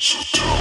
Shut down.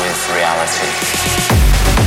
with reality.